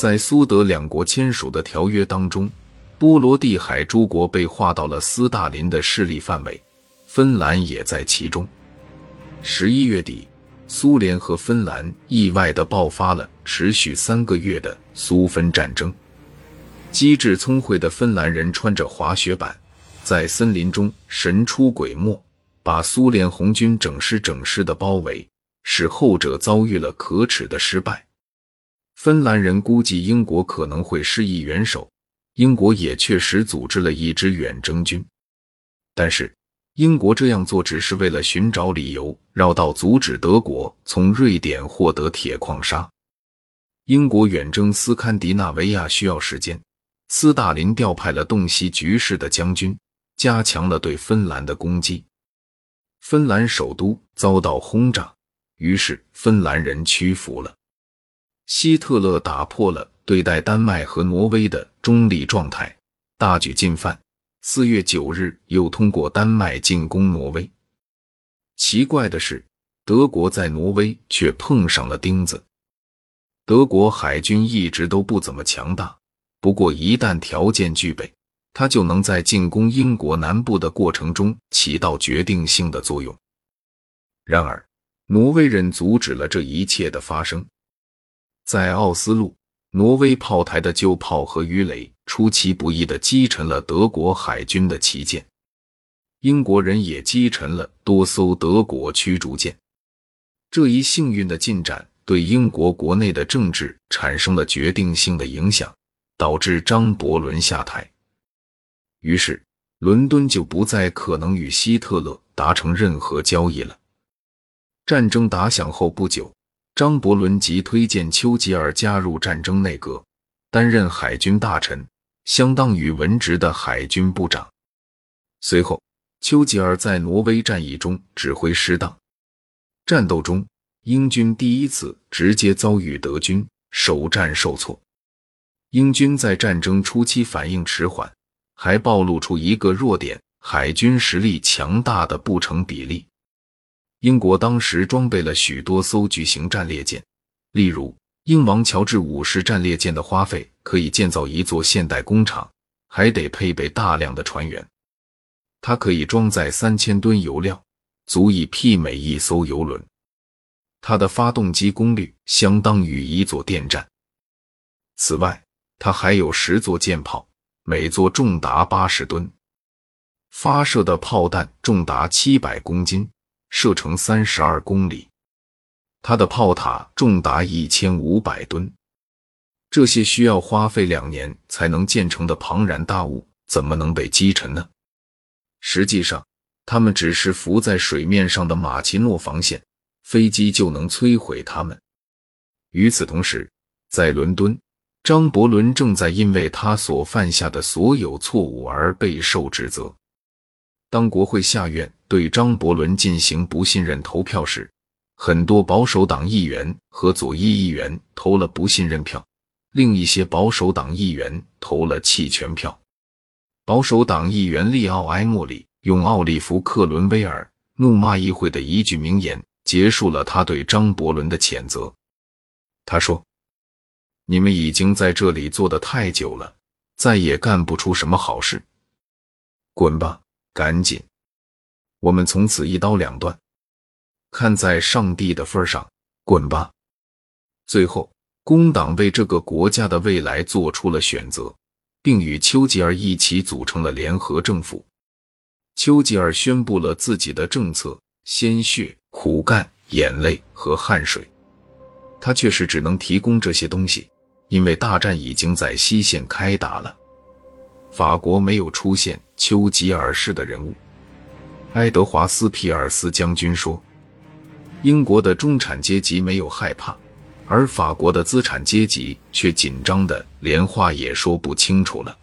在苏德两国签署的条约当中，波罗的海诸国被划到了斯大林的势力范围，芬兰也在其中。十一月底，苏联和芬兰意外地爆发了持续三个月的苏芬战争。机智聪慧的芬兰人穿着滑雪板，在森林中神出鬼没，把苏联红军整师整师的包围，使后者遭遇了可耻的失败。芬兰人估计英国可能会施以援手，英国也确实组织了一支远征军，但是英国这样做只是为了寻找理由，绕道阻止德国从瑞典获得铁矿砂。英国远征斯堪的纳维亚需要时间。斯大林调派了洞悉局势的将军，加强了对芬兰的攻击。芬兰首都遭到轰炸，于是芬兰人屈服了。希特勒打破了对待丹麦和挪威的中立状态，大举进犯。四月九日，又通过丹麦进攻挪威。奇怪的是，德国在挪威却碰上了钉子。德国海军一直都不怎么强大。不过，一旦条件具备，他就能在进攻英国南部的过程中起到决定性的作用。然而，挪威人阻止了这一切的发生。在奥斯陆，挪威炮台的旧炮和鱼雷出其不意地击沉了德国海军的旗舰，英国人也击沉了多艘德国驱逐舰。这一幸运的进展对英国国内的政治产生了决定性的影响。导致张伯伦下台，于是伦敦就不再可能与希特勒达成任何交易了。战争打响后不久，张伯伦即推荐丘吉尔加入战争内阁，担任海军大臣，相当于文职的海军部长。随后，丘吉尔在挪威战役中指挥失当，战斗中英军第一次直接遭遇德军，首战受挫。英军在战争初期反应迟缓，还暴露出一个弱点：海军实力强大的不成比例。英国当时装备了许多艘巨型战列舰，例如英王乔治五世战列舰的花费可以建造一座现代工厂，还得配备大量的船员。它可以装载三千吨油料，足以媲美一艘游轮。它的发动机功率相当于一座电站。此外，它还有十座舰炮，每座重达八十吨，发射的炮弹重达七百公斤，射程三十二公里。它的炮塔重达一千五百吨。这些需要花费两年才能建成的庞然大物，怎么能被击沉呢？实际上，它们只是浮在水面上的马奇诺防线，飞机就能摧毁它们。与此同时，在伦敦。张伯伦正在因为他所犯下的所有错误而备受指责。当国会下院对张伯伦进行不信任投票时，很多保守党议员和左翼议员投了不信任票，另一些保守党议员投了弃权票。保守党议员利奥埃莫里用奥利弗·克伦威尔怒骂议会的一句名言结束了他对张伯伦的谴责。他说。你们已经在这里坐得太久了，再也干不出什么好事。滚吧，赶紧！我们从此一刀两断。看在上帝的份上，滚吧！最后，工党为这个国家的未来做出了选择，并与丘吉尔一起组成了联合政府。丘吉尔宣布了自己的政策：鲜血、苦干、眼泪和汗水。他确实只能提供这些东西。因为大战已经在西线开打了，法国没有出现丘吉尔式的人物。爱德华斯·皮尔斯将军说：“英国的中产阶级没有害怕，而法国的资产阶级却紧张的连话也说不清楚了。”